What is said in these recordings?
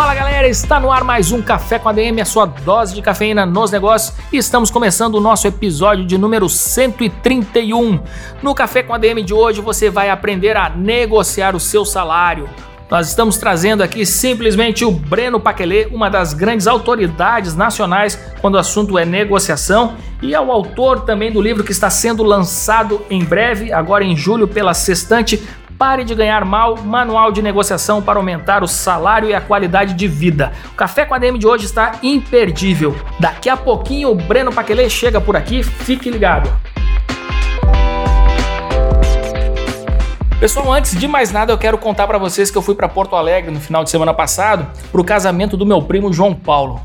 Fala galera, está no ar mais um Café com a DM, a sua dose de cafeína nos negócios. E estamos começando o nosso episódio de número 131. No Café com a DM de hoje você vai aprender a negociar o seu salário. Nós estamos trazendo aqui simplesmente o Breno Paquelê, uma das grandes autoridades nacionais quando o assunto é negociação, e é o autor também do livro que está sendo lançado em breve, agora em julho, pela Sextante, Pare de ganhar mal, manual de negociação para aumentar o salário e a qualidade de vida. O Café com a DM de hoje está imperdível. Daqui a pouquinho o Breno Paquelê chega por aqui, fique ligado. Pessoal, antes de mais nada, eu quero contar para vocês que eu fui para Porto Alegre no final de semana passado para o casamento do meu primo João Paulo.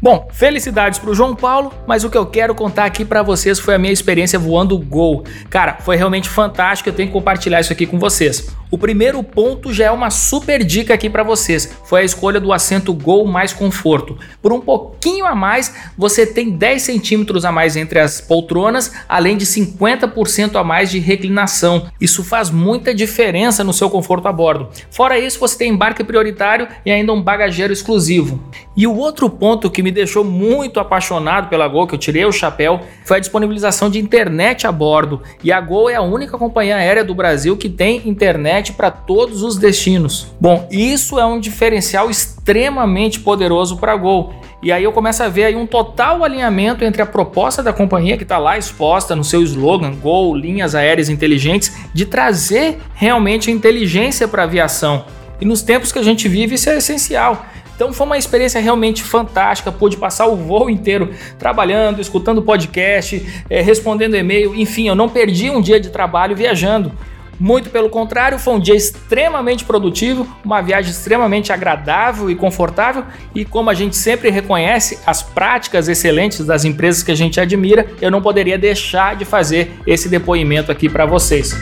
Bom, felicidades pro João Paulo, mas o que eu quero contar aqui para vocês foi a minha experiência voando Gol. Cara, foi realmente fantástico, eu tenho que compartilhar isso aqui com vocês. O primeiro ponto já é uma super dica aqui para vocês. Foi a escolha do assento Gol mais conforto. Por um pouquinho a mais, você tem 10 centímetros a mais entre as poltronas, além de 50% a mais de reclinação. Isso faz muita diferença no seu conforto a bordo. Fora isso, você tem embarque prioritário e ainda um bagageiro exclusivo. E o outro ponto que me deixou muito apaixonado pela Gol, que eu tirei o chapéu, foi a disponibilização de internet a bordo. E a Gol é a única companhia aérea do Brasil que tem internet internet para todos os destinos. Bom, isso é um diferencial extremamente poderoso para a Gol. E aí eu começo a ver aí um total alinhamento entre a proposta da companhia que está lá exposta no seu slogan Gol, linhas aéreas inteligentes, de trazer realmente a inteligência para a aviação. E nos tempos que a gente vive isso é essencial. Então foi uma experiência realmente fantástica. Pude passar o voo inteiro trabalhando, escutando podcast, é, respondendo e-mail, enfim, eu não perdi um dia de trabalho viajando. Muito pelo contrário, foi um dia extremamente produtivo, uma viagem extremamente agradável e confortável, e como a gente sempre reconhece as práticas excelentes das empresas que a gente admira, eu não poderia deixar de fazer esse depoimento aqui para vocês.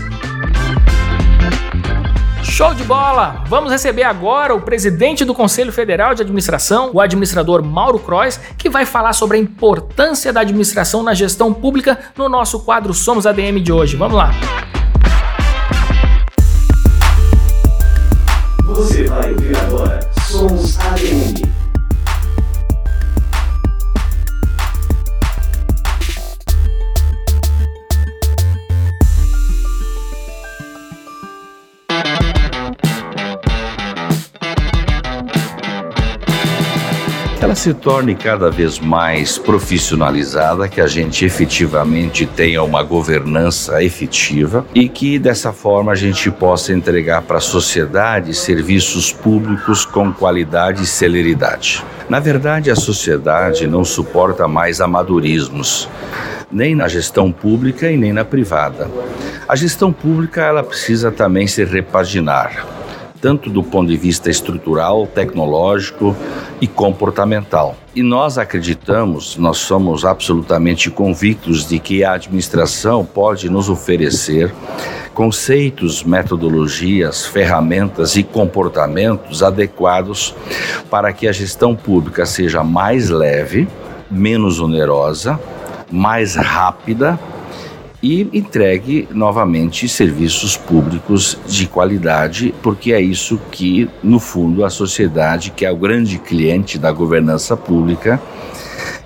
Show de bola! Vamos receber agora o presidente do Conselho Federal de Administração, o administrador Mauro Crois, que vai falar sobre a importância da administração na gestão pública no nosso quadro Somos ADM de hoje. Vamos lá! Vai ouvir agora Sons ADM. Se torne cada vez mais profissionalizada, que a gente efetivamente tenha uma governança efetiva e que dessa forma a gente possa entregar para a sociedade serviços públicos com qualidade e celeridade. Na verdade, a sociedade não suporta mais amadorismos, nem na gestão pública e nem na privada. A gestão pública ela precisa também se repaginar tanto do ponto de vista estrutural, tecnológico e comportamental. E nós acreditamos, nós somos absolutamente convictos de que a administração pode nos oferecer conceitos, metodologias, ferramentas e comportamentos adequados para que a gestão pública seja mais leve, menos onerosa, mais rápida e entregue novamente serviços públicos de qualidade, porque é isso que, no fundo, a sociedade, que é o grande cliente da governança pública,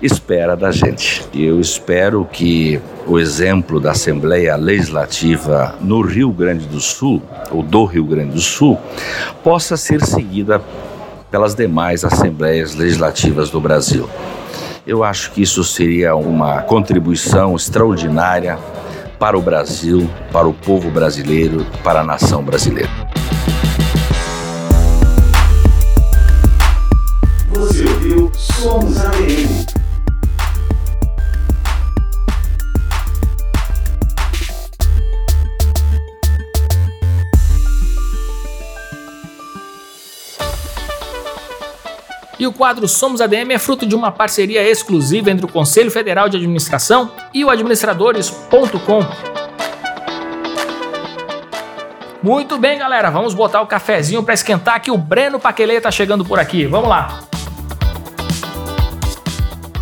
espera da gente. Eu espero que o exemplo da Assembleia Legislativa no Rio Grande do Sul, ou do Rio Grande do Sul, possa ser seguida pelas demais assembleias legislativas do Brasil. Eu acho que isso seria uma contribuição extraordinária para o Brasil, para o povo brasileiro, para a nação brasileira. Você ouviu Somos. E o quadro Somos ADM é fruto de uma parceria exclusiva entre o Conselho Federal de Administração e o administradores.com. Muito bem, galera, vamos botar o cafezinho para esquentar que o Breno Paquelê tá chegando por aqui. Vamos lá.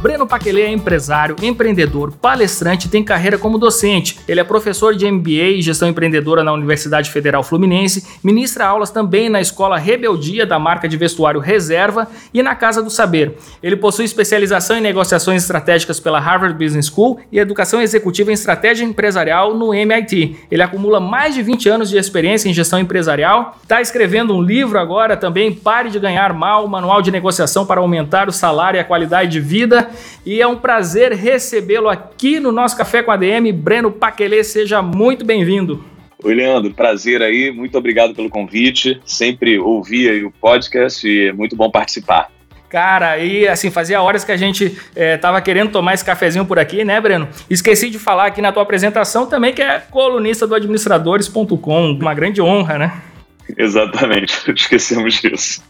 Breno Paquelê é empresário, empreendedor, palestrante e tem carreira como docente. Ele é professor de MBA e gestão empreendedora na Universidade Federal Fluminense, ministra aulas também na Escola Rebeldia da marca de vestuário Reserva e na Casa do Saber. Ele possui especialização em negociações estratégicas pela Harvard Business School e educação executiva em estratégia empresarial no MIT. Ele acumula mais de 20 anos de experiência em gestão empresarial, está escrevendo um livro agora também, Pare de Ganhar Mal, Manual de Negociação para Aumentar o Salário e a Qualidade de Vida e é um prazer recebê-lo aqui no nosso Café com a DM. Breno Paquelê, seja muito bem-vindo. Oi, Leandro, prazer aí, muito obrigado pelo convite. Sempre ouvi o podcast e é muito bom participar. Cara, e assim, fazia horas que a gente é, tava querendo tomar esse cafezinho por aqui, né, Breno? Esqueci de falar aqui na tua apresentação também que é colunista do administradores.com, uma grande honra, né? Exatamente, esquecemos disso.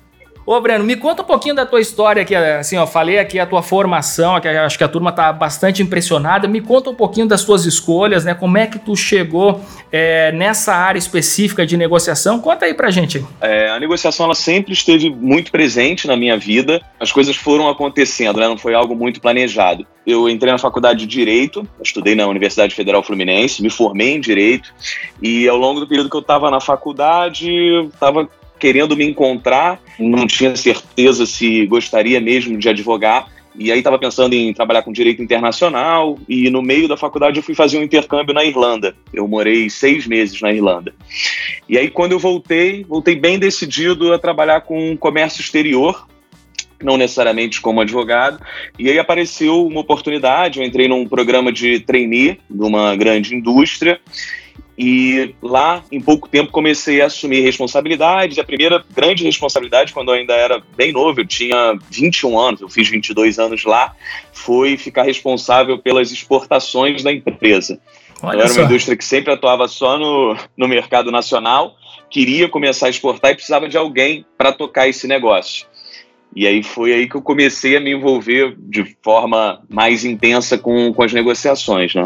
Ô, Breno, me conta um pouquinho da tua história aqui, assim, ó, falei aqui a tua formação, que acho que a turma tá bastante impressionada. Me conta um pouquinho das tuas escolhas, né? Como é que tu chegou é, nessa área específica de negociação? Conta aí pra gente. É, a negociação, ela sempre esteve muito presente na minha vida. As coisas foram acontecendo, né? Não foi algo muito planejado. Eu entrei na faculdade de Direito, estudei na Universidade Federal Fluminense, me formei em Direito, e ao longo do período que eu estava na faculdade, estava querendo me encontrar, não tinha certeza se gostaria mesmo de advogar. E aí estava pensando em trabalhar com direito internacional e no meio da faculdade eu fui fazer um intercâmbio na Irlanda. Eu morei seis meses na Irlanda. E aí quando eu voltei, voltei bem decidido a trabalhar com comércio exterior, não necessariamente como advogado. E aí apareceu uma oportunidade, eu entrei num programa de trainee numa grande indústria e lá, em pouco tempo, comecei a assumir responsabilidades. A primeira grande responsabilidade, quando eu ainda era bem novo, eu tinha 21 anos, eu fiz 22 anos lá, foi ficar responsável pelas exportações da empresa. Olha era uma indústria que sempre atuava só no, no mercado nacional, queria começar a exportar e precisava de alguém para tocar esse negócio. E aí foi aí que eu comecei a me envolver de forma mais intensa com, com as negociações, né?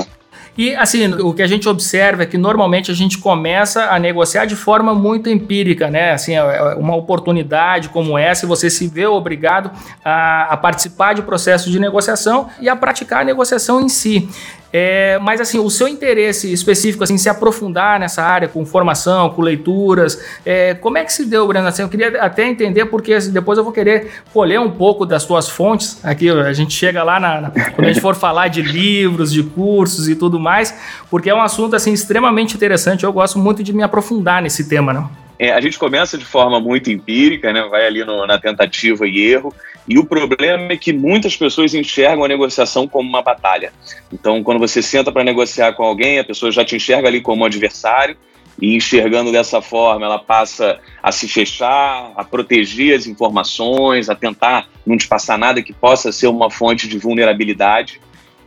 E assim, o que a gente observa é que normalmente a gente começa a negociar de forma muito empírica, né? Assim, é, é uma oportunidade como essa, você se vê obrigado a, a participar de processos de negociação e a praticar a negociação em si. É, mas assim, o seu interesse específico, assim, se aprofundar nessa área com formação, com leituras, é, como é que se deu, Breno? Assim, eu queria até entender, porque assim, depois eu vou querer colher um pouco das suas fontes. Aqui a gente chega lá na, na, quando a gente for falar de livros, de cursos e tudo mais, porque é um assunto assim extremamente interessante. Eu gosto muito de me aprofundar nesse tema, não? É, a gente começa de forma muito empírica, né? vai ali no, na tentativa e erro, e o problema é que muitas pessoas enxergam a negociação como uma batalha. Então, quando você senta para negociar com alguém, a pessoa já te enxerga ali como adversário, e enxergando dessa forma, ela passa a se fechar, a proteger as informações, a tentar não te passar nada que possa ser uma fonte de vulnerabilidade.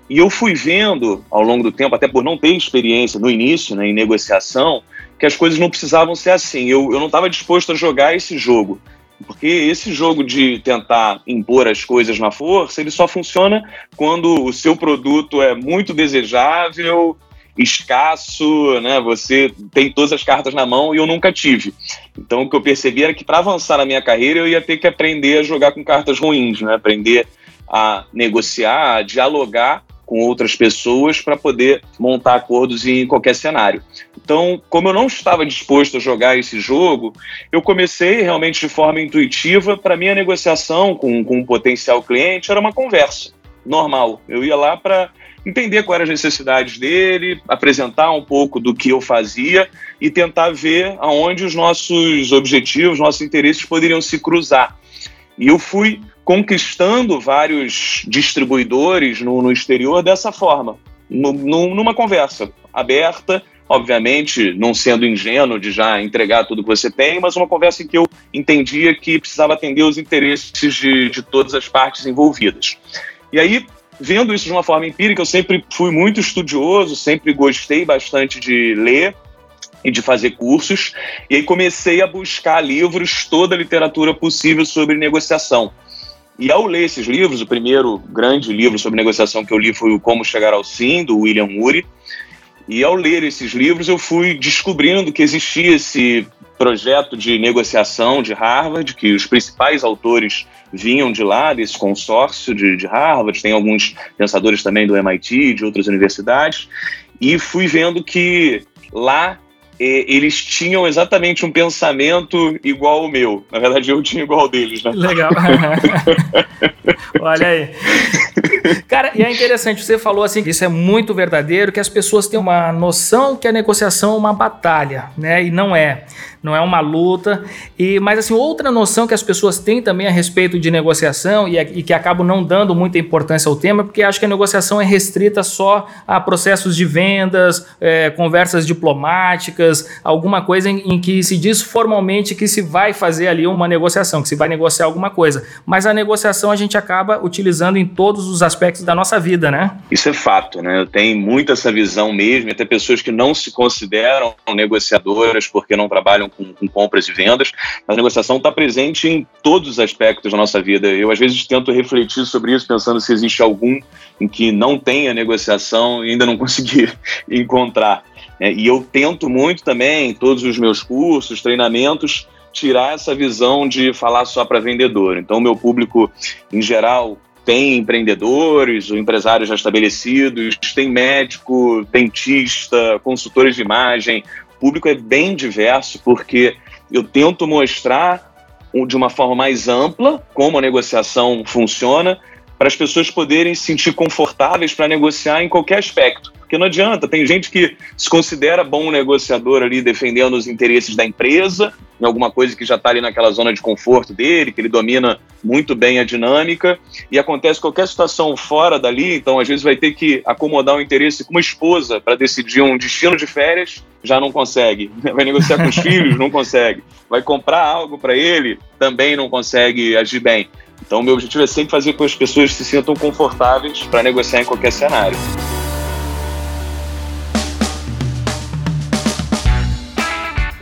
E eu fui vendo ao longo do tempo, até por não ter experiência no início, né, em negociação, que as coisas não precisavam ser assim. Eu, eu não estava disposto a jogar esse jogo. Porque esse jogo de tentar impor as coisas na força, ele só funciona quando o seu produto é muito desejável, escasso, né? Você tem todas as cartas na mão e eu nunca tive. Então o que eu percebi era que para avançar na minha carreira eu ia ter que aprender a jogar com cartas ruins, né? Aprender a negociar, a dialogar com outras pessoas para poder montar acordos em qualquer cenário. Então, como eu não estava disposto a jogar esse jogo, eu comecei realmente de forma intuitiva. Para mim, a negociação com, com um potencial cliente era uma conversa normal. Eu ia lá para entender quais eram as necessidades dele, apresentar um pouco do que eu fazia e tentar ver aonde os nossos objetivos, nossos interesses poderiam se cruzar. E eu fui conquistando vários distribuidores no, no exterior dessa forma, no, no, numa conversa aberta, obviamente não sendo ingênuo de já entregar tudo que você tem, mas uma conversa em que eu entendia que precisava atender os interesses de, de todas as partes envolvidas. E aí, vendo isso de uma forma empírica, eu sempre fui muito estudioso, sempre gostei bastante de ler e de fazer cursos, e aí comecei a buscar livros, toda a literatura possível sobre negociação. E ao ler esses livros, o primeiro grande livro sobre negociação que eu li foi o Como Chegar ao Sim, do William Ury. E ao ler esses livros, eu fui descobrindo que existia esse projeto de negociação de Harvard, que os principais autores vinham de lá, desse consórcio de, de Harvard, tem alguns pensadores também do MIT, de outras universidades, e fui vendo que lá eles tinham exatamente um pensamento igual ao meu. Na verdade, eu tinha igual ao deles, né? Legal. Olha aí. Cara, e é interessante, você falou assim que isso é muito verdadeiro, que as pessoas têm uma noção que a negociação é uma batalha, né? E não é não é uma luta. E mas assim outra noção que as pessoas têm também a respeito de negociação e, e que acabam não dando muita importância ao tema, porque acho que a negociação é restrita só a processos de vendas, é, conversas diplomáticas, alguma coisa em, em que se diz formalmente que se vai fazer ali uma negociação, que se vai negociar alguma coisa. Mas a negociação a gente acaba utilizando em todos os aspectos da nossa vida, né? Isso é fato, né? Eu tenho muito essa visão mesmo, até pessoas que não se consideram negociadoras porque não trabalham com, com compras e vendas, a negociação está presente em todos os aspectos da nossa vida. Eu, às vezes, tento refletir sobre isso, pensando se existe algum em que não tenha negociação e ainda não consegui encontrar. É, e eu tento muito também, em todos os meus cursos, treinamentos, tirar essa visão de falar só para vendedor. Então, meu público, em geral, tem empreendedores empresários já estabelecidos, tem médico, dentista, consultores de imagem, público é bem diverso porque eu tento mostrar de uma forma mais ampla como a negociação funciona para as pessoas poderem se sentir confortáveis para negociar em qualquer aspecto. Porque não adianta, tem gente que se considera bom negociador ali defendendo os interesses da empresa, em alguma coisa que já está ali naquela zona de conforto dele, que ele domina muito bem a dinâmica, e acontece qualquer situação fora dali, então às vezes vai ter que acomodar o interesse com uma esposa para decidir um destino de férias, já não consegue. Vai negociar com os filhos, não consegue. Vai comprar algo para ele, também não consegue agir bem. Então, meu objetivo é sempre fazer com que as pessoas se sintam confortáveis para negociar em qualquer cenário.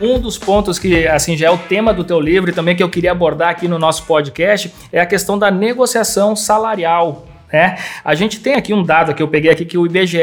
Um dos pontos que assim já é o tema do teu livro e também que eu queria abordar aqui no nosso podcast é a questão da negociação salarial. Né? A gente tem aqui um dado que eu peguei aqui que o IBGE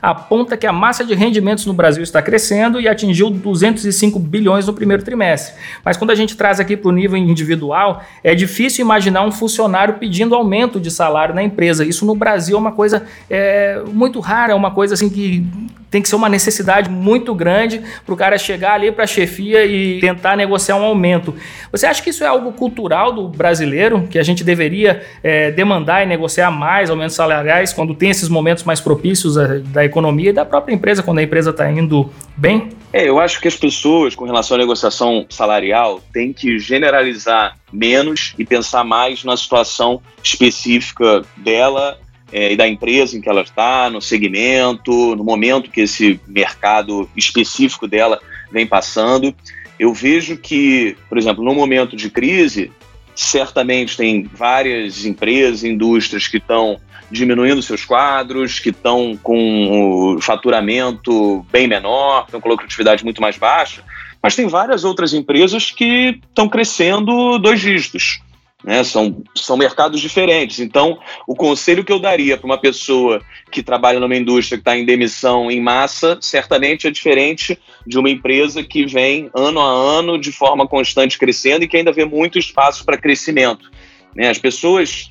aponta que a massa de rendimentos no Brasil está crescendo e atingiu 205 bilhões no primeiro trimestre. Mas quando a gente traz aqui para o nível individual, é difícil imaginar um funcionário pedindo aumento de salário na empresa. Isso no Brasil é uma coisa é, muito rara, é uma coisa assim que tem que ser uma necessidade muito grande para o cara chegar ali para a chefia e tentar negociar um aumento. Você acha que isso é algo cultural do brasileiro, que a gente deveria é, demandar e negociar mais aumentos salariais quando tem esses momentos mais propícios da, da economia e da própria empresa, quando a empresa está indo bem? É, eu acho que as pessoas, com relação à negociação salarial, têm que generalizar menos e pensar mais na situação específica dela é, e da empresa em que ela está, no segmento, no momento que esse mercado específico dela vem passando. Eu vejo que, por exemplo, no momento de crise, certamente tem várias empresas, indústrias que estão diminuindo seus quadros, que estão com o faturamento bem menor, estão com lucratividade muito mais baixa, mas tem várias outras empresas que estão crescendo dois dígitos. Né? São, são mercados diferentes. Então, o conselho que eu daria para uma pessoa que trabalha numa indústria que está em demissão em massa, certamente é diferente de uma empresa que vem ano a ano de forma constante crescendo e que ainda vê muito espaço para crescimento. Né? As pessoas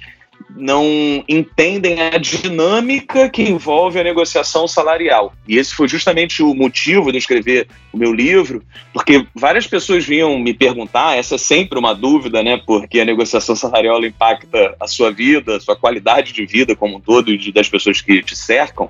não entendem a dinâmica que envolve a negociação salarial. E esse foi justamente o motivo de escrever o meu livro, porque várias pessoas vinham me perguntar, essa é sempre uma dúvida, né? Porque a negociação salarial impacta a sua vida, a sua qualidade de vida como um todo e das pessoas que te cercam.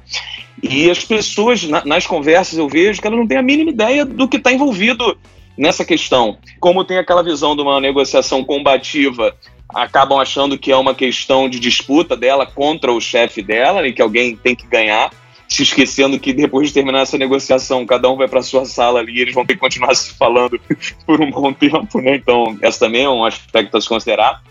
E as pessoas, nas conversas, eu vejo que elas não têm a mínima ideia do que está envolvido nessa questão. Como tem aquela visão de uma negociação combativa acabam achando que é uma questão de disputa dela contra o chefe dela e que alguém tem que ganhar, se esquecendo que depois de terminar essa negociação, cada um vai para sua sala ali e eles vão ter que continuar se falando por um bom tempo, né? Então, essa também é um aspecto a se considerar.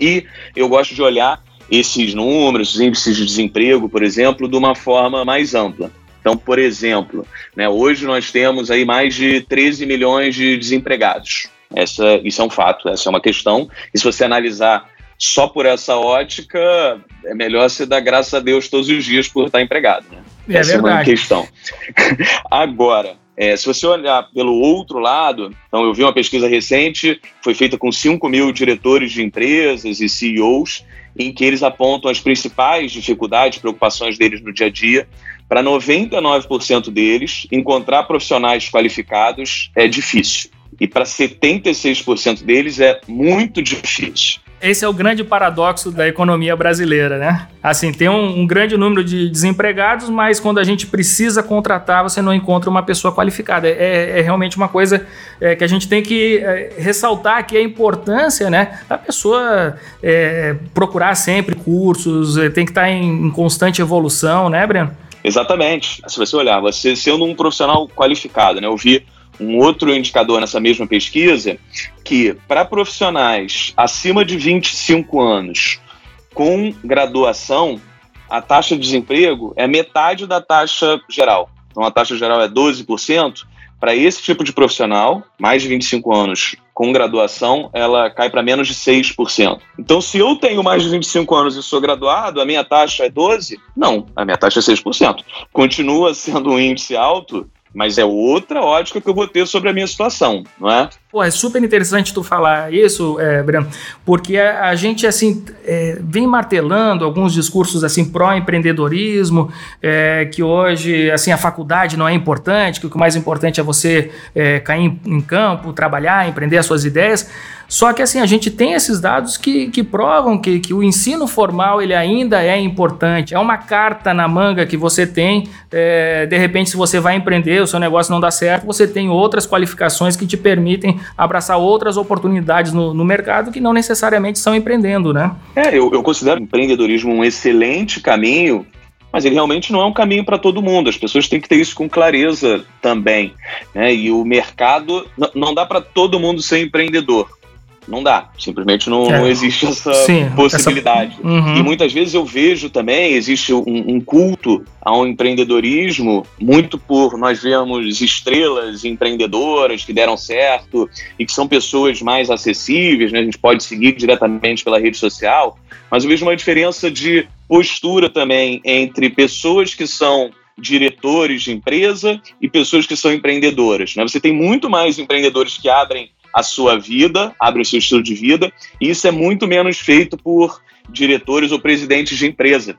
E eu gosto de olhar esses números, os índices de desemprego, por exemplo, de uma forma mais ampla. Então, por exemplo, né, hoje nós temos aí mais de 13 milhões de desempregados. Essa, isso é um fato, essa é uma questão. E se você analisar só por essa ótica, é melhor você dar graças a Deus todos os dias por estar empregado. Né? É essa verdade. é uma questão. Agora, é, se você olhar pelo outro lado, então eu vi uma pesquisa recente, foi feita com 5 mil diretores de empresas e CEOs, em que eles apontam as principais dificuldades, preocupações deles no dia a dia. Para 99% deles, encontrar profissionais qualificados é difícil. E para 76% deles é muito difícil. Esse é o grande paradoxo da economia brasileira, né? Assim, tem um, um, grande número de desempregados, mas quando a gente precisa contratar, você não encontra uma pessoa qualificada. É, é realmente uma coisa é, que a gente tem que é, ressaltar aqui a importância, né, da pessoa é, procurar sempre cursos, é, tem que estar em, em constante evolução, né, Breno? Exatamente. Se você olhar, você sendo um profissional qualificado, né? Eu vi um outro indicador nessa mesma pesquisa que para profissionais acima de 25 anos com graduação, a taxa de desemprego é metade da taxa geral. Então a taxa geral é 12%. Para esse tipo de profissional, mais de 25 anos com graduação, ela cai para menos de 6%. Então, se eu tenho mais de 25 anos e sou graduado, a minha taxa é 12%? Não, a minha taxa é 6%. Continua sendo um índice alto, mas é outra ótica que eu vou ter sobre a minha situação, não é? Pô, é super interessante tu falar isso, é, Breno, porque a, a gente assim é, vem martelando alguns discursos assim pró-empreendedorismo, é, que hoje assim a faculdade não é importante, que o mais importante é você é, cair em, em, campo, trabalhar, empreender as suas ideias. Só que assim a gente tem esses dados que, que provam que, que o ensino formal ele ainda é importante. É uma carta na manga que você tem. É, de repente, se você vai empreender, o seu negócio não dá certo, você tem outras qualificações que te permitem abraçar outras oportunidades no, no mercado que não necessariamente estão empreendendo, né? É, eu, eu considero empreendedorismo um excelente caminho mas ele realmente não é um caminho para todo mundo. As pessoas têm que ter isso com clareza também. Né? E o mercado não dá para todo mundo ser empreendedor. Não dá, simplesmente não, é. não existe essa Sim, possibilidade. Essa... Uhum. E muitas vezes eu vejo também, existe um, um, culto ao empreendedorismo, muito por nós vemos estrelas empreendedoras que deram certo e que são pessoas mais acessíveis, né? a gente pode seguir diretamente pela rede social, mas eu vejo uma diferença de postura também entre pessoas que são diretores de empresa e pessoas que são empreendedoras. Né? Você tem muito mais empreendedores que abrem a sua vida, abre o seu estilo de vida, e isso é muito menos feito por diretores ou presidentes de empresa.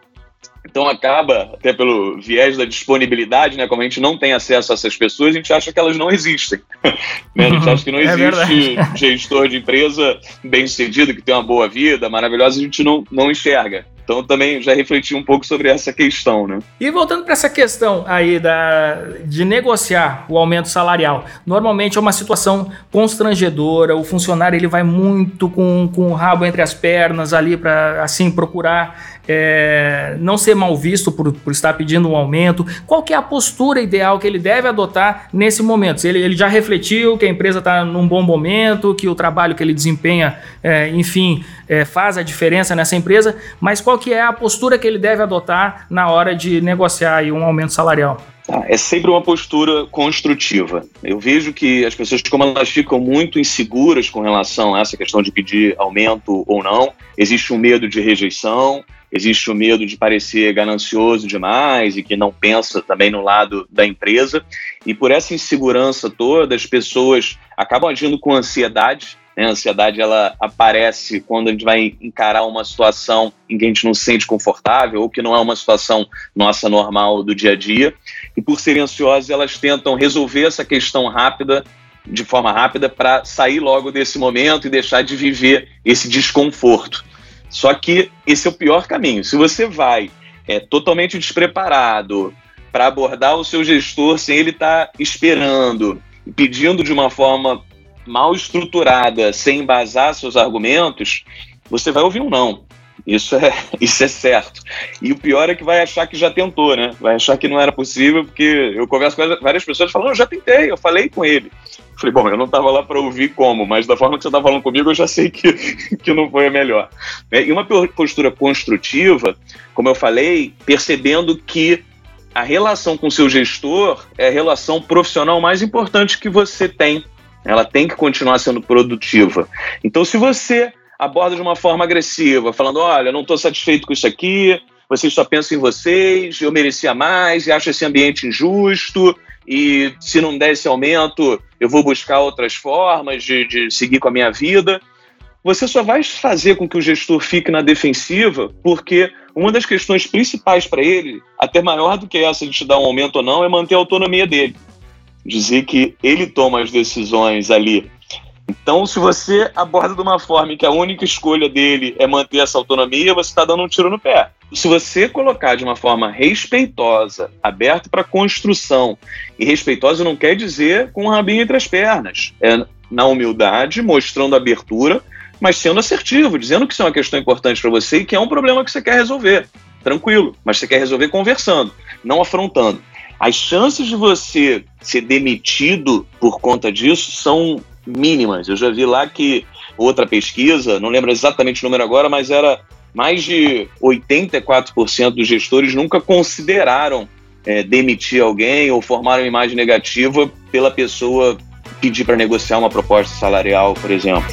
Então acaba, até pelo viés da disponibilidade, né? Como a gente não tem acesso a essas pessoas, a gente acha que elas não existem. né? A gente acha que não é existe é gestor de empresa bem sucedido, que tem uma boa vida, maravilhosa, a gente não, não enxerga. Então também já refleti um pouco sobre essa questão, né? E voltando para essa questão aí da, de negociar o aumento salarial, normalmente é uma situação constrangedora, o funcionário ele vai muito com, com o rabo entre as pernas ali para assim procurar é, não ser mal visto por, por, estar pedindo um aumento? Qual que é a postura ideal que ele deve adotar nesse momento? Ele, ele já refletiu que a empresa está num bom momento, que o trabalho que ele desempenha, é, enfim, é, faz a diferença nessa empresa, mas qual que é a postura que ele deve adotar na hora de negociar um aumento salarial? Ah, é sempre uma postura construtiva. Eu vejo que as pessoas, como elas ficam muito inseguras com relação a essa questão de pedir aumento ou não, existe um medo de rejeição, existe o medo de parecer ganancioso demais e que não pensa também no lado da empresa. E por essa insegurança toda, as pessoas acabam agindo com ansiedade. Né? A ansiedade ela aparece quando a gente vai encarar uma situação em que a gente não se sente confortável ou que não é uma situação nossa normal do dia a dia. E por serem ansiosas, elas tentam resolver essa questão rápida de forma rápida para sair logo desse momento e deixar de viver esse desconforto. Só que esse é o pior caminho. Se você vai é, totalmente despreparado para abordar o seu gestor sem ele estar tá esperando, pedindo de uma forma mal estruturada, sem embasar seus argumentos, você vai ouvir um não. Isso é, isso é certo. E o pior é que vai achar que já tentou, né? Vai achar que não era possível, porque eu converso com várias pessoas falando, eu já tentei, eu falei com ele. Falei, bom, eu não estava lá para ouvir como, mas da forma que você está falando comigo, eu já sei que, que não foi a melhor. É, e uma postura construtiva, como eu falei, percebendo que a relação com seu gestor é a relação profissional mais importante que você tem. Ela tem que continuar sendo produtiva. Então, se você aborda de uma forma agressiva, falando: olha, não estou satisfeito com isso aqui, vocês só pensam em vocês, eu merecia mais e acho esse ambiente injusto. E se não der esse aumento, eu vou buscar outras formas de, de seguir com a minha vida. Você só vai fazer com que o gestor fique na defensiva, porque uma das questões principais para ele, até maior do que essa de te dar um aumento ou não, é manter a autonomia dele. Dizer que ele toma as decisões ali então, se você aborda de uma forma em que a única escolha dele é manter essa autonomia, você está dando um tiro no pé. Se você colocar de uma forma respeitosa, aberta para construção, e respeitosa não quer dizer com o rabinho entre as pernas, é na humildade, mostrando abertura, mas sendo assertivo, dizendo que isso é uma questão importante para você e que é um problema que você quer resolver. Tranquilo, mas você quer resolver conversando, não afrontando. As chances de você ser demitido por conta disso são mínimas. Eu já vi lá que outra pesquisa, não lembro exatamente o número agora, mas era mais de 84% dos gestores nunca consideraram é, demitir alguém ou formar uma imagem negativa pela pessoa pedir para negociar uma proposta salarial, por exemplo.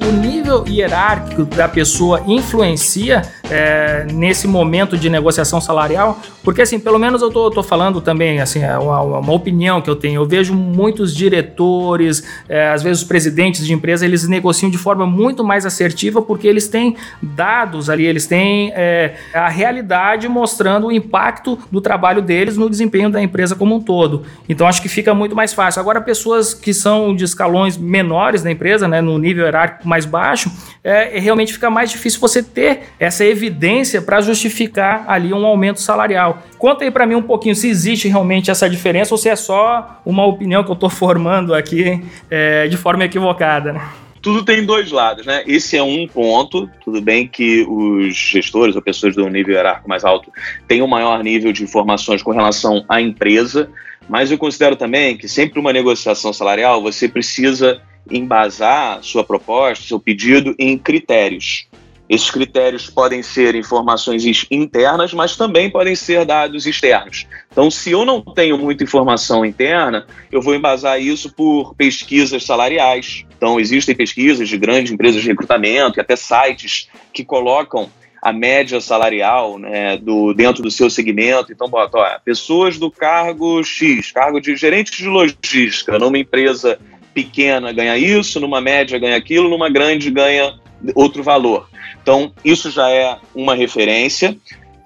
O nível hierárquico da pessoa influencia é, nesse momento de negociação salarial? Porque, assim, pelo menos eu tô, tô falando também, assim, é uma, uma, opinião que eu tenho. Eu vejo muitos diretores, é, às vezes os presidentes de empresa, eles negociam de forma muito mais assertiva porque eles têm dados ali, eles têm é, a realidade mostrando o impacto do trabalho deles no desempenho da empresa como um todo. Então, acho que fica muito mais fácil. Agora, pessoas que são de escalões menores da empresa, né, no nível hierárquico mais baixo, é, realmente fica mais difícil você ter essa evidência evidência para justificar ali um aumento salarial. Conta aí para mim um pouquinho se existe realmente essa diferença ou se é só uma opinião que eu estou formando aqui é, de forma equivocada. Né? tudo tem dois lados, né? Esse é um ponto, tudo bem que os gestores ou pessoas do nível hierárquico mais alto têm um maior nível de informações com relação à empresa, mas eu considero também que sempre uma negociação salarial você precisa embasar sua proposta, seu pedido em critérios. Esses critérios podem ser informações internas, mas também podem ser dados externos. Então, se eu não tenho muita informação interna, eu vou embasar isso por pesquisas salariais. Então, existem pesquisas de grandes empresas de recrutamento e até sites que colocam a média salarial né, do, dentro do seu segmento. Então, bota, ó, pessoas do cargo X, cargo de gerente de logística, numa empresa pequena ganha isso, numa média ganha aquilo, numa grande ganha outro valor. Então, isso já é uma referência,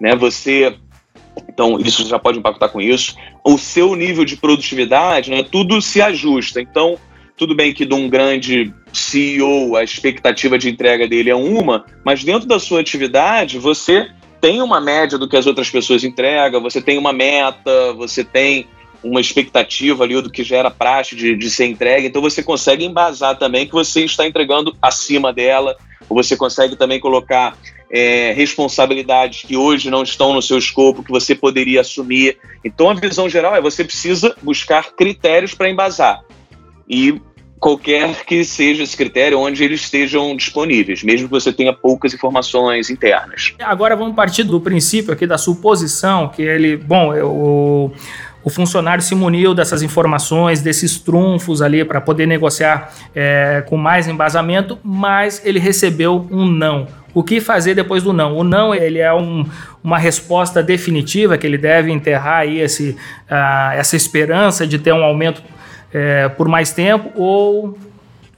né? Você então, isso já pode impactar com isso. O seu nível de produtividade, né, tudo se ajusta. Então, tudo bem que de um grande CEO a expectativa de entrega dele é uma, mas dentro da sua atividade, você tem uma média do que as outras pessoas entregam, você tem uma meta, você tem uma expectativa ali do que já era praxe de, de ser entregue, então você consegue embasar também que você está entregando acima dela, ou você consegue também colocar é, responsabilidades que hoje não estão no seu escopo, que você poderia assumir. Então, a visão geral é você precisa buscar critérios para embasar. E qualquer que seja esse critério, onde eles estejam disponíveis, mesmo que você tenha poucas informações internas. Agora vamos partir do princípio aqui da suposição que ele, bom, eu o funcionário se muniu dessas informações, desses trunfos ali para poder negociar é, com mais embasamento, mas ele recebeu um não. O que fazer depois do não? O não ele é um, uma resposta definitiva que ele deve enterrar aí esse, uh, essa esperança de ter um aumento é, por mais tempo ou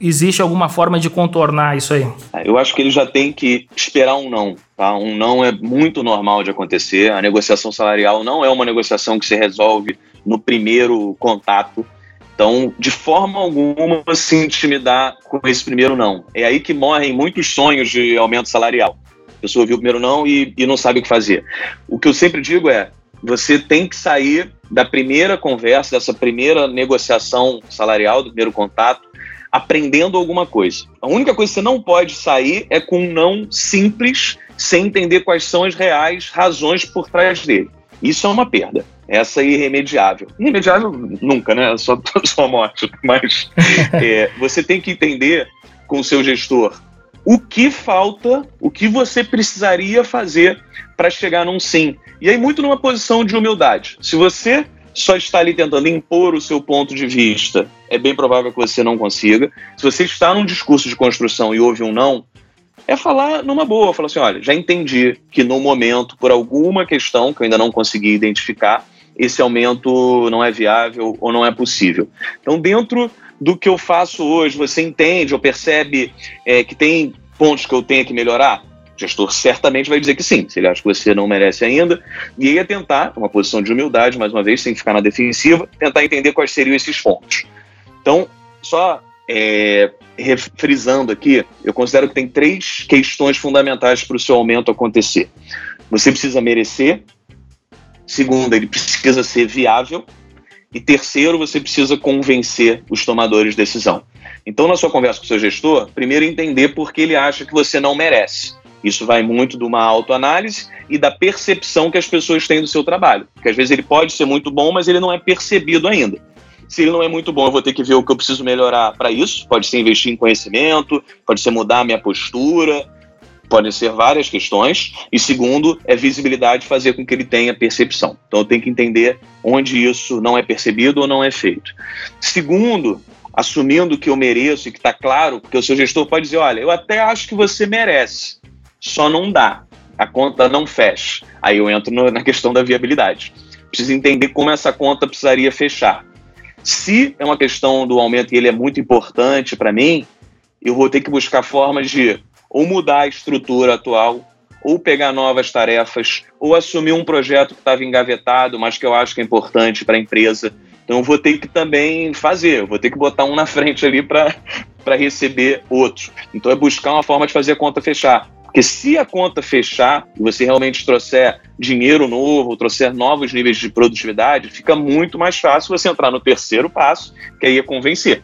existe alguma forma de contornar isso aí? Eu acho que ele já tem que esperar um não. Tá? Um não é muito normal de acontecer. A negociação salarial não é uma negociação que se resolve no primeiro contato. Então, de forma alguma, se intimidar com esse primeiro não. É aí que morrem muitos sonhos de aumento salarial. A pessoa ouviu o primeiro não e, e não sabe o que fazer. O que eu sempre digo é: você tem que sair da primeira conversa, dessa primeira negociação salarial, do primeiro contato, aprendendo alguma coisa. A única coisa que você não pode sair é com um não simples, sem entender quais são as reais razões por trás dele. Isso é uma perda. Essa é irremediável. Irremediável nunca, né? Só, só morte. Mas é, você tem que entender com o seu gestor o que falta, o que você precisaria fazer para chegar num sim. E aí, muito numa posição de humildade. Se você só está ali tentando impor o seu ponto de vista, é bem provável que você não consiga. Se você está num discurso de construção e ouve um não, é falar numa boa, falar assim, olha, já entendi que no momento, por alguma questão que eu ainda não consegui identificar, esse aumento não é viável ou não é possível. Então, dentro do que eu faço hoje, você entende ou percebe é, que tem pontos que eu tenho que melhorar? O gestor certamente vai dizer que sim, se ele acha que você não merece ainda, e aí é tentar, uma posição de humildade, mais uma vez, sem ficar na defensiva, tentar entender quais seriam esses pontos. Então, só é, aqui, eu considero que tem três questões fundamentais para o seu aumento acontecer. Você precisa merecer, segundo, ele precisa ser viável, e terceiro, você precisa convencer os tomadores de decisão. Então, na sua conversa com o seu gestor, primeiro entender por que ele acha que você não merece. Isso vai muito de uma autoanálise e da percepção que as pessoas têm do seu trabalho. Porque às vezes ele pode ser muito bom, mas ele não é percebido ainda. Se ele não é muito bom, eu vou ter que ver o que eu preciso melhorar para isso. Pode ser investir em conhecimento, pode ser mudar a minha postura, podem ser várias questões. E segundo, é visibilidade fazer com que ele tenha percepção. Então eu tenho que entender onde isso não é percebido ou não é feito. Segundo, assumindo que eu mereço e que está claro, porque o seu gestor pode dizer: olha, eu até acho que você merece, só não dá. A conta não fecha. Aí eu entro no, na questão da viabilidade. Preciso entender como essa conta precisaria fechar. Se é uma questão do aumento e ele é muito importante para mim, eu vou ter que buscar formas de ou mudar a estrutura atual, ou pegar novas tarefas, ou assumir um projeto que estava engavetado, mas que eu acho que é importante para a empresa. Então eu vou ter que também fazer, eu vou ter que botar um na frente ali para receber outro. Então é buscar uma forma de fazer a conta fechar. Porque se a conta fechar e você realmente trouxer dinheiro novo, trouxer novos níveis de produtividade, fica muito mais fácil você entrar no terceiro passo, que aí é convencer.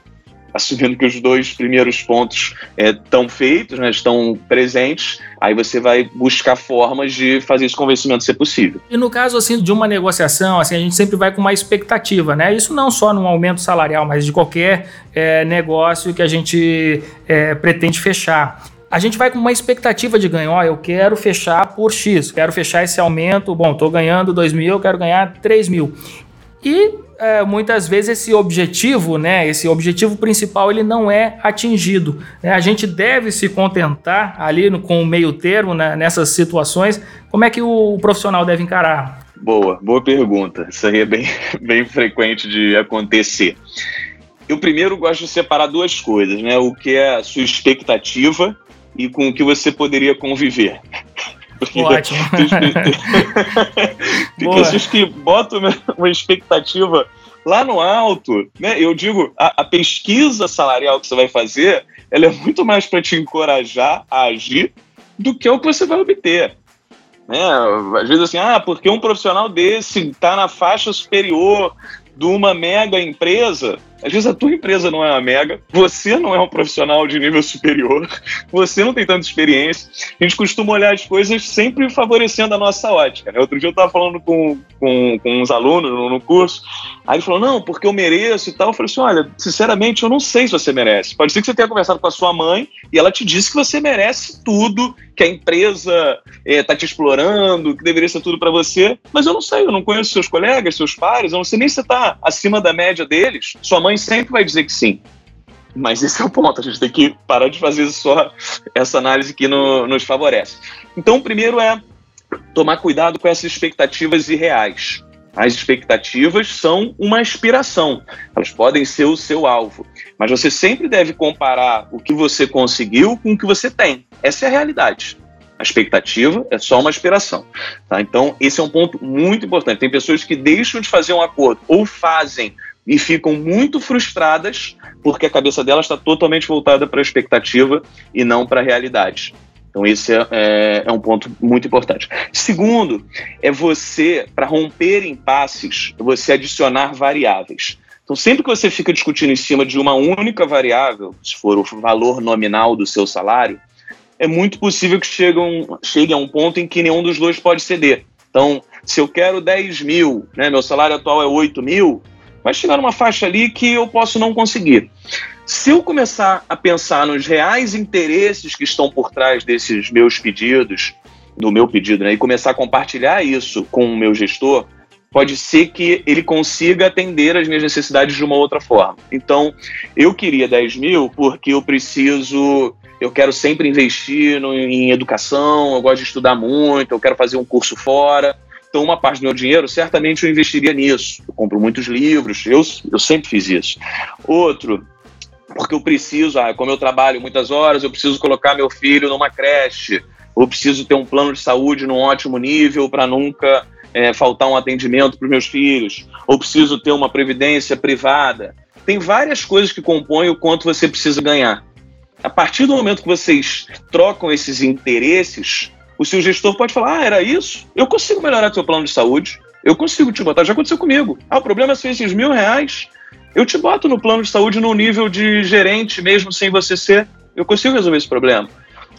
Assumindo que os dois primeiros pontos estão é, feitos, né, estão presentes, aí você vai buscar formas de fazer esse convencimento ser possível. E no caso assim de uma negociação, assim a gente sempre vai com uma expectativa, né? Isso não só num aumento salarial, mas de qualquer é, negócio que a gente é, pretende fechar a gente vai com uma expectativa de ganho. Ó, eu quero fechar por X, quero fechar esse aumento. Bom, estou ganhando 2 mil, eu quero ganhar 3 mil. E é, muitas vezes esse objetivo, né, esse objetivo principal, ele não é atingido. Né? A gente deve se contentar ali no, com o meio termo né, nessas situações. Como é que o, o profissional deve encarar? Boa, boa pergunta. Isso aí é bem, bem frequente de acontecer. Eu primeiro gosto de separar duas coisas, né? O que é a sua expectativa e com o que você poderia conviver. Porque Ótimo. Tem, pessoas que botam uma expectativa lá no alto, né? Eu digo, a, a, pesquisa salarial que você vai fazer, ela é muito mais para te encorajar a agir do que o que você vai obter. Né? Às vezes assim, ah, porque um profissional desse está na faixa superior de uma mega empresa, às vezes a tua empresa não é uma mega, você não é um profissional de nível superior, você não tem tanta experiência. A gente costuma olhar as coisas sempre favorecendo a nossa ótica. Né? Outro dia eu estava falando com, com, com uns alunos no, no, curso, aí ele falou, não, porque eu mereço e tal. Eu falei assim, olha, sinceramente, eu não sei se você merece. Pode ser que você tenha conversado com a sua mãe e ela te disse que você merece tudo, que a empresa está eh, te explorando, que deveria ser tudo para você, mas eu não sei, eu não conheço seus colegas, seus pares, eu não sei nem se você está acima da média deles. Sua mãe mãe sempre vai dizer que sim. Mas esse é o ponto, a gente tem que parar de fazer só essa análise que no, nos favorece. Então, o primeiro é tomar cuidado com essas expectativas irreais. As expectativas são uma aspiração, elas podem ser o seu alvo, mas você sempre deve comparar o que você conseguiu com o que você tem. Essa é a realidade. A expectativa é só uma aspiração. Tá? Então, esse é um ponto muito importante. Tem pessoas que deixam de fazer um acordo ou fazem e ficam muito frustradas porque a cabeça delas está totalmente voltada para a expectativa e não para a realidade. Então, esse é, é, é, um ponto muito importante. Segundo, é você, para romper impasses, você adicionar variáveis. Então, sempre que você fica discutindo em cima de uma única variável, se for o valor nominal do seu salário, é muito possível que chegue, um, chegue a um ponto em que nenhum dos dois pode ceder. Então, se eu quero 10 mil, né, meu salário atual é 8 mil, vai chegar numa faixa ali que eu posso não conseguir. Se eu começar a pensar nos reais interesses que estão por trás desses meus pedidos, do meu pedido, né, e começar a compartilhar isso com o meu gestor, pode ser que ele consiga atender as minhas necessidades de uma outra forma. Então, eu queria 10 mil porque eu preciso, eu quero sempre investir no, em educação, eu gosto de estudar muito, eu quero fazer um curso fora. Então, uma parte do meu dinheiro, certamente eu investiria nisso. Eu compro muitos livros, eu, eu sempre fiz isso. Outro, porque eu preciso, ah, como eu trabalho muitas horas, eu preciso colocar meu filho numa creche, ou preciso ter um plano de saúde num ótimo nível para nunca é, faltar um atendimento para os meus filhos, ou preciso ter uma previdência privada. Tem várias coisas que compõem o quanto você precisa ganhar. A partir do momento que vocês trocam esses interesses, o seu gestor pode falar: ah, era isso? Eu consigo melhorar seu plano de saúde, eu consigo te botar. Já aconteceu comigo. Ah, o problema são esses mil reais. Eu te boto no plano de saúde no nível de gerente, mesmo sem você ser. Eu consigo resolver esse problema.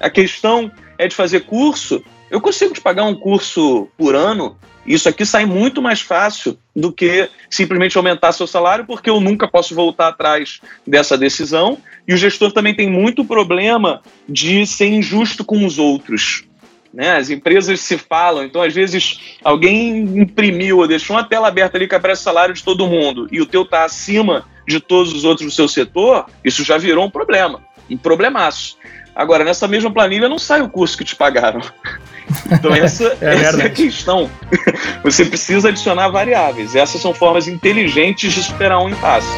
A questão é de fazer curso. Eu consigo te pagar um curso por ano isso aqui sai muito mais fácil do que simplesmente aumentar seu salário, porque eu nunca posso voltar atrás dessa decisão. E o gestor também tem muito problema de ser injusto com os outros. Né? As empresas se falam, então às vezes alguém imprimiu ou deixou uma tela aberta ali que aparece salário de todo mundo e o teu está acima de todos os outros do seu setor, isso já virou um problema, um problemaço. Agora, nessa mesma planilha não sai o curso que te pagaram. Então, essa, é, essa é a questão. Você precisa adicionar variáveis. Essas são formas inteligentes de superar um impasse.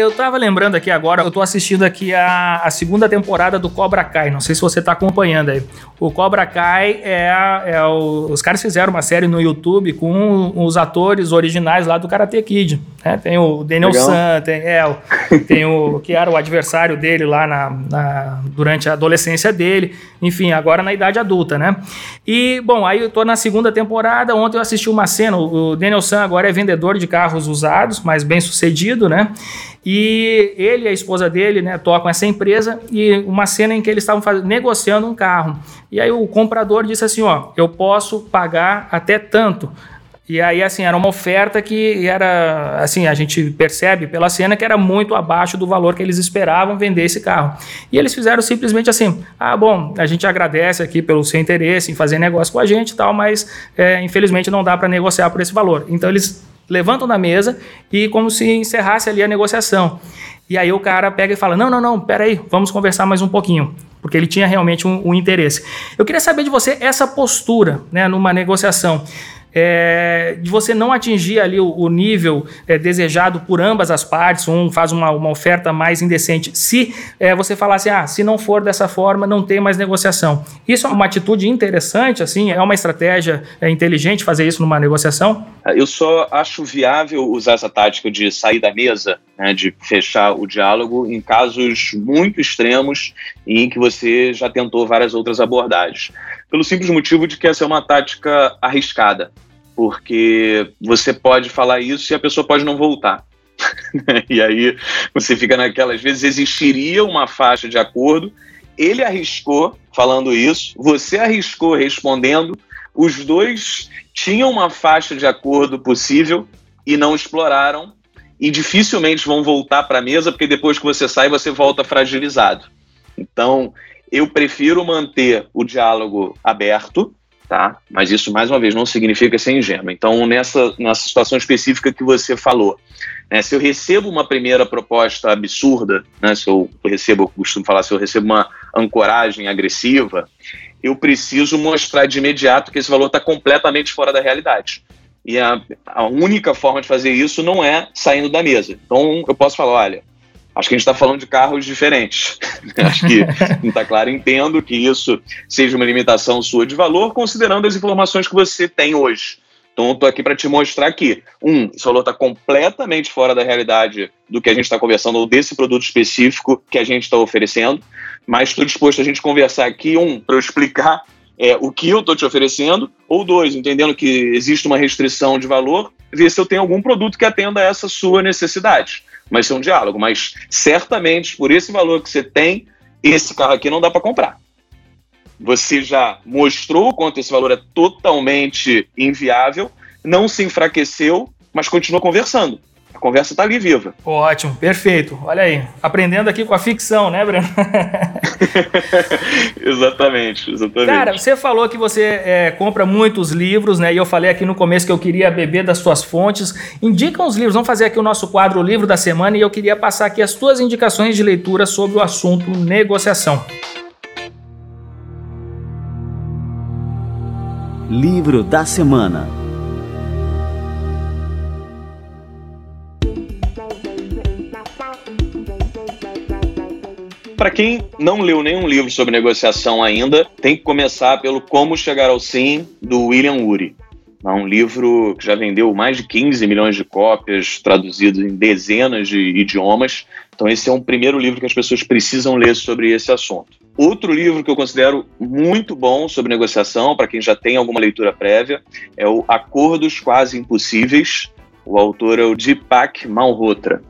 Eu tava lembrando aqui agora, eu tô assistindo aqui a, a segunda temporada do Cobra Kai. Não sei se você tá acompanhando aí. O Cobra Kai é, é o, os caras fizeram uma série no YouTube com os atores originais lá do Karate Kid. Né? Tem o Daniel San, tem, é, tem o que era o adversário dele lá na, na, durante a adolescência dele. Enfim, agora na idade adulta, né? E, bom, aí eu tô na segunda temporada. Ontem eu assisti uma cena. O Daniel San agora é vendedor de carros usados, mas bem sucedido, né? E ele e a esposa dele né, tocam essa empresa e uma cena em que eles estavam negociando um carro. E aí o comprador disse assim: Ó, eu posso pagar até tanto. E aí, assim, era uma oferta que era, assim, a gente percebe pela cena que era muito abaixo do valor que eles esperavam vender esse carro. E eles fizeram simplesmente assim: ah, bom, a gente agradece aqui pelo seu interesse em fazer negócio com a gente e tal, mas é, infelizmente não dá para negociar por esse valor. Então eles levantam da mesa e como se encerrasse ali a negociação. E aí o cara pega e fala: Não, não, não, peraí, vamos conversar mais um pouquinho. Porque ele tinha realmente um, um interesse. Eu queria saber de você essa postura né, numa negociação é, de você não atingir ali o, o nível é, desejado por ambas as partes, um faz uma, uma oferta mais indecente. Se é, você falar assim, ah, se não for dessa forma, não tem mais negociação. Isso é uma atitude interessante, assim, é uma estratégia é, inteligente fazer isso numa negociação? Eu só acho viável usar essa tática de sair da mesa, né, de fechar o diálogo, em casos muito extremos em que você já tentou várias outras abordagens pelo simples motivo de que essa é uma tática arriscada, porque você pode falar isso e a pessoa pode não voltar. e aí você fica naquela, às vezes existiria uma faixa de acordo, ele arriscou falando isso, você arriscou respondendo, os dois tinham uma faixa de acordo possível e não exploraram, e dificilmente vão voltar para a mesa, porque depois que você sai, você volta fragilizado. Então, eu prefiro manter o diálogo aberto, tá? Mas isso, mais uma vez, não significa ser ingênuo. Então, nessa, nessa situação específica que você falou, né, se eu recebo uma primeira proposta absurda, né, se eu recebo, eu costumo falar, se eu recebo uma ancoragem agressiva, eu preciso mostrar de imediato que esse valor está completamente fora da realidade. E a, a única forma de fazer isso não é saindo da mesa. Então, eu posso falar, olha, Acho que a gente está falando de carros diferentes. Acho que não está claro. Entendo que isso seja uma limitação sua de valor, considerando as informações que você tem hoje. Então, estou aqui para te mostrar que, um, esse valor está completamente fora da realidade do que a gente está conversando, ou desse produto específico que a gente está oferecendo, mas estou disposto a gente conversar aqui, um, para eu explicar é, o que eu estou te oferecendo, ou dois, entendendo que existe uma restrição de valor, ver se eu tenho algum produto que atenda a essa sua necessidade mas ser um diálogo. Mas certamente, por esse valor que você tem, esse carro aqui não dá para comprar. Você já mostrou o quanto esse valor é totalmente inviável, não se enfraqueceu, mas continua conversando. Conversa está ali viva. Ótimo, perfeito. Olha aí, aprendendo aqui com a ficção, né, Breno? exatamente, exatamente. Cara, você falou que você é, compra muitos livros, né? E eu falei aqui no começo que eu queria beber das suas fontes. Indica uns livros, vamos fazer aqui o nosso quadro o Livro da Semana e eu queria passar aqui as tuas indicações de leitura sobre o assunto negociação. Livro da Semana Para quem não leu nenhum livro sobre negociação ainda, tem que começar pelo Como Chegar ao Sim, do William Ury. É um livro que já vendeu mais de 15 milhões de cópias, traduzido em dezenas de idiomas. Então, esse é um primeiro livro que as pessoas precisam ler sobre esse assunto. Outro livro que eu considero muito bom sobre negociação, para quem já tem alguma leitura prévia, é o Acordos Quase Impossíveis. O autor é o Deepak Malhotra.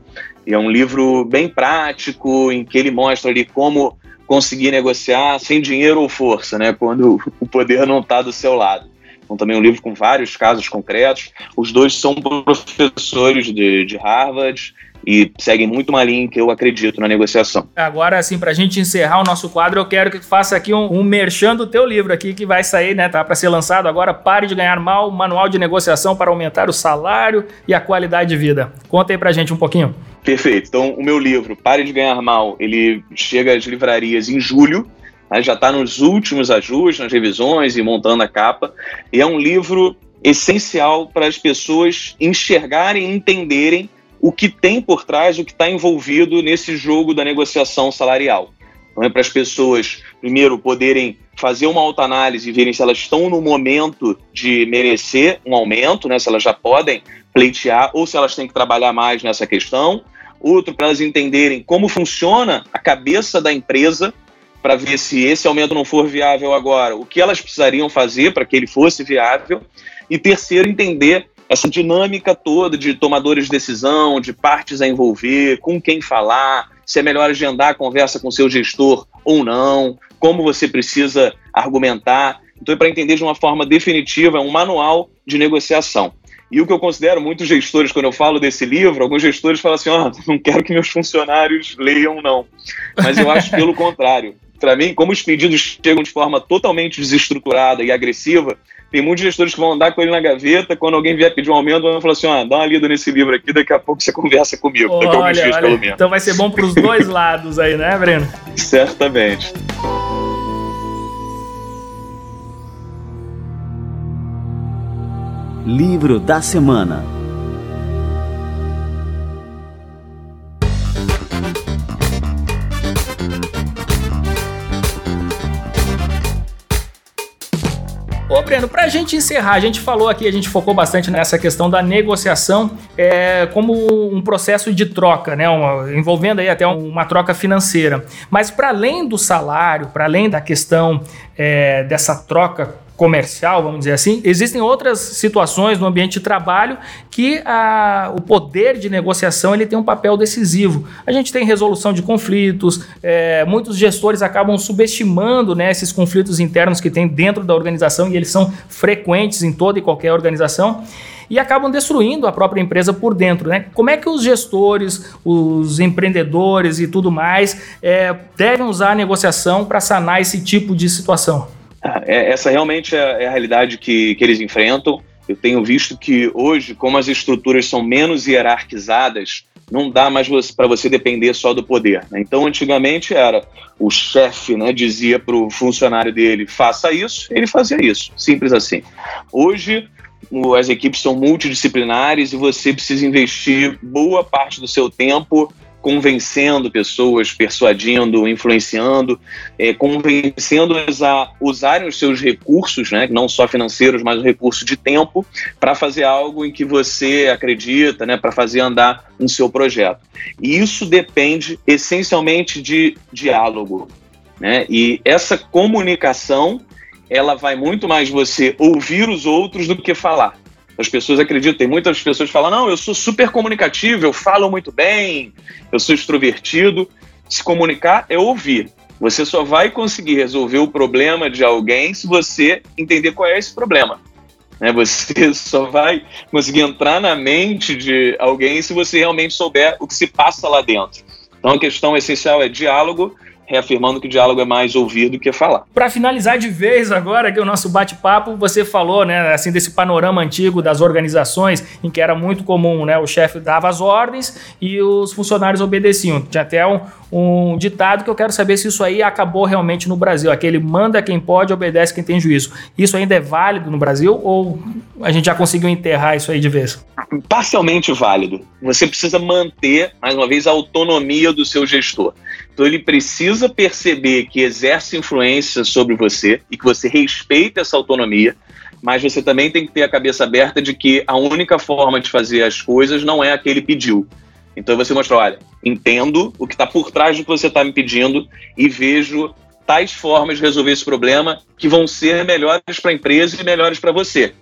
E é um livro bem prático, em que ele mostra ali como conseguir negociar sem dinheiro ou força, né? Quando o poder não está do seu lado. Então, também um livro com vários casos concretos. Os dois são professores de, de Harvard e seguem muito uma linha que eu acredito na negociação. Agora, assim, para a gente encerrar o nosso quadro, eu quero que tu faça aqui um, um merchan do teu livro aqui, que vai sair, né, tá para ser lançado agora, Pare de Ganhar Mal, Manual de Negociação para Aumentar o Salário e a Qualidade de Vida. Conta aí para a gente um pouquinho. Perfeito. Então, o meu livro, Pare de Ganhar Mal, ele chega às livrarias em julho, né, já está nos últimos ajustes, nas revisões e montando a capa, e é um livro essencial para as pessoas enxergarem e entenderem o que tem por trás, o que está envolvido nesse jogo da negociação salarial. Então, é para as pessoas, primeiro, poderem fazer uma autoanálise e verem se elas estão no momento de merecer um aumento, né, se elas já podem pleitear ou se elas têm que trabalhar mais nessa questão. Outro, para elas entenderem como funciona a cabeça da empresa, para ver se esse aumento não for viável agora, o que elas precisariam fazer para que ele fosse viável. E terceiro, entender essa dinâmica toda de tomadores de decisão, de partes a envolver, com quem falar, se é melhor agendar a conversa com seu gestor ou não, como você precisa argumentar. Então, é para entender de uma forma definitiva, é um manual de negociação. E o que eu considero, muitos gestores, quando eu falo desse livro, alguns gestores falam assim: oh, não quero que meus funcionários leiam, não. Mas eu acho pelo contrário. Para mim, como os pedidos chegam de forma totalmente desestruturada e agressiva, tem muitos gestores que vão andar com ele na gaveta, quando alguém vier pedir um aumento, vão falar assim, ó, dá uma lida nesse livro aqui, daqui a pouco você conversa comigo, daqui a alguns dias pelo menos. Então vai ser bom para os dois lados aí, né, Breno? Certamente. Livro da Semana Breno, para a gente encerrar, a gente falou aqui, a gente focou bastante nessa questão da negociação é, como um processo de troca, né? Uma, envolvendo aí até uma troca financeira. Mas para além do salário, para além da questão é, dessa troca comercial, vamos dizer assim, existem outras situações no ambiente de trabalho que a, o poder de negociação ele tem um papel decisivo. A gente tem resolução de conflitos, é, muitos gestores acabam subestimando né, esses conflitos internos que tem dentro da organização e eles são frequentes em toda e qualquer organização e acabam destruindo a própria empresa por dentro. Né? Como é que os gestores, os empreendedores e tudo mais é, devem usar a negociação para sanar esse tipo de situação? É, essa realmente é, é a realidade que, que eles enfrentam. Eu tenho visto que hoje, como as estruturas são menos hierarquizadas, não dá mais para você depender só do poder. Né? Então, antigamente era o chefe né, dizia para o funcionário dele: faça isso, ele fazia isso, simples assim. Hoje, as equipes são multidisciplinares e você precisa investir boa parte do seu tempo convencendo pessoas, persuadindo, influenciando, é, convencendo-as a usarem os seus recursos, né, não só financeiros, mas o recurso de tempo, para fazer algo em que você acredita, né, para fazer andar no seu projeto. E isso depende essencialmente de diálogo. Né? E essa comunicação ela vai muito mais você ouvir os outros do que falar. As pessoas acreditam, tem muitas pessoas que falam: não, eu sou super comunicativo, eu falo muito bem, eu sou extrovertido. Se comunicar é ouvir. Você só vai conseguir resolver o problema de alguém se você entender qual é esse problema. Né? Você só vai conseguir entrar na mente de alguém se você realmente souber o que se passa lá dentro. Então a questão essencial é diálogo reafirmando que o diálogo é mais ouvir do que falar. Para finalizar de vez agora que o nosso bate-papo, você falou, né, assim desse panorama antigo das organizações em que era muito comum, né, o chefe dava as ordens e os funcionários obedeciam. Tinha até um, um ditado que eu quero saber se isso aí acabou realmente no Brasil, aquele manda quem pode, obedece quem tem juízo. Isso ainda é válido no Brasil ou a gente já conseguiu enterrar isso aí de vez? Parcialmente válido. Você precisa manter, mais uma vez, a autonomia do seu gestor. Então ele precisa perceber que exerce influência sobre você e que você respeita essa autonomia, mas você também tem que ter a cabeça aberta de que a única forma de fazer as coisas não é a que ele pediu. Então você mostra, olha, entendo o que está por trás do que você está me pedindo e vejo tais formas de resolver esse problema que vão ser melhores para a empresa e melhores para você.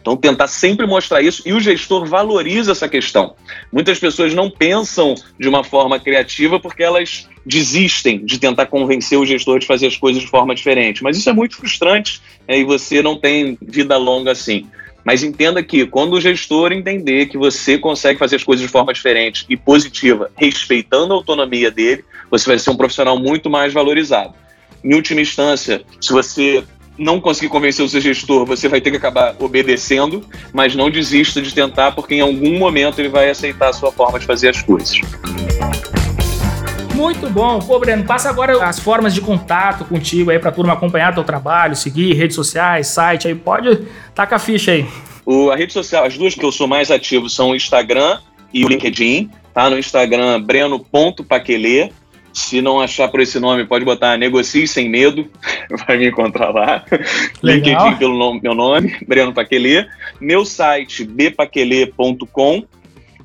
Então, tentar sempre mostrar isso e o gestor valoriza essa questão. Muitas pessoas não pensam de uma forma criativa porque elas desistem de tentar convencer o gestor de fazer as coisas de forma diferente. Mas isso é muito frustrante né, e você não tem vida longa assim. Mas entenda que quando o gestor entender que você consegue fazer as coisas de forma diferente e positiva, respeitando a autonomia dele, você vai ser um profissional muito mais valorizado. Em última instância, se você não conseguir convencer o seu gestor, você vai ter que acabar obedecendo, mas não desista de tentar, porque em algum momento ele vai aceitar a sua forma de fazer as coisas. Muito bom. Pô, Breno, passa agora as formas de contato contigo aí pra turma acompanhar teu trabalho, seguir redes sociais, site aí. Pode tacar a ficha aí. O, a rede social, as duas que eu sou mais ativo são o Instagram e o LinkedIn. Tá no Instagram, breno.paquelê. Se não achar por esse nome, pode botar Negocie Sem Medo, vai me encontrar lá. Legal. LinkedIn pelo nome, meu nome, Breno Paquelê. Meu site, bpaquelê.com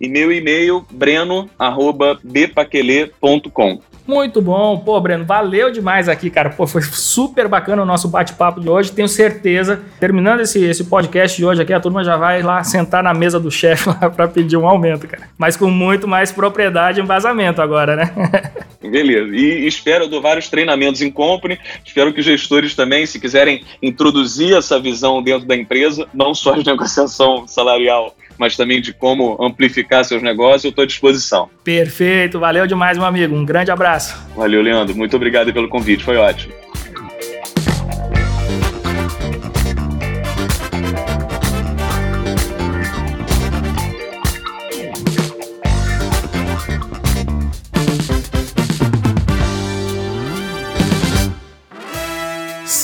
e meu e-mail, breno.bpaquelê.com. Muito bom. Pô, Breno, valeu demais aqui, cara. Pô, foi super bacana o nosso bate-papo de hoje. Tenho certeza, terminando esse, esse podcast de hoje aqui, a turma já vai lá sentar na mesa do chefe lá para pedir um aumento, cara. Mas com muito mais propriedade e embasamento agora, né? Beleza. E espero, eu dou vários treinamentos em company. Espero que os gestores também, se quiserem introduzir essa visão dentro da empresa, não só de negociação salarial, mas também de como amplificar seus negócios, eu estou à disposição. Perfeito, valeu demais, meu amigo. Um grande abraço. Valeu, Leandro. Muito obrigado pelo convite, foi ótimo.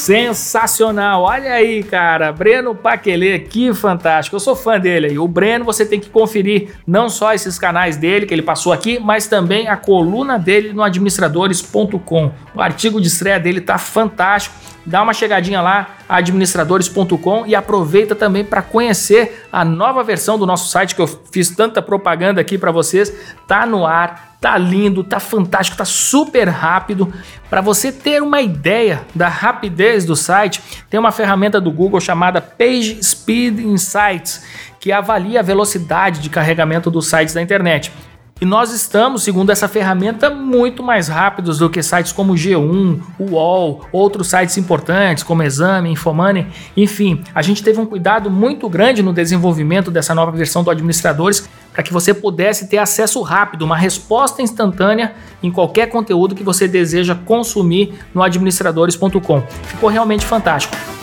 Sensacional! Olha aí, cara, Breno Paquelê, que fantástico. Eu sou fã dele aí. O Breno, você tem que conferir não só esses canais dele que ele passou aqui, mas também a coluna dele no administradores.com. O artigo de estreia dele tá fantástico. Dá uma chegadinha lá, administradores.com e aproveita também para conhecer a nova versão do nosso site que eu fiz tanta propaganda aqui para vocês. Tá no ar, Tá lindo, tá fantástico, tá super rápido. Para você ter uma ideia da rapidez do site, tem uma ferramenta do Google chamada Page Speed Insights, que avalia a velocidade de carregamento dos sites da internet. E nós estamos, segundo essa ferramenta, muito mais rápidos do que sites como G1, UOL, outros sites importantes como Exame, Infomoney. Enfim, a gente teve um cuidado muito grande no desenvolvimento dessa nova versão do Administradores para que você pudesse ter acesso rápido, uma resposta instantânea em qualquer conteúdo que você deseja consumir no administradores.com. Ficou realmente fantástico.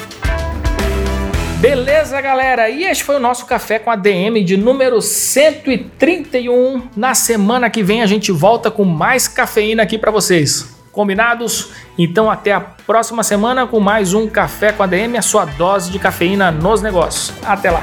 Beleza, galera? E este foi o nosso café com a DM de número 131. Na semana que vem a gente volta com mais cafeína aqui para vocês. Combinados? Então até a próxima semana com mais um café com a DM, a sua dose de cafeína nos negócios. Até lá.